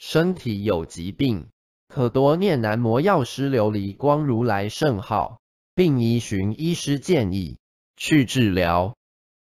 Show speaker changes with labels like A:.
A: 身体有疾病可多念南摩药师琉璃光如来圣号并依循医师建议去治疗。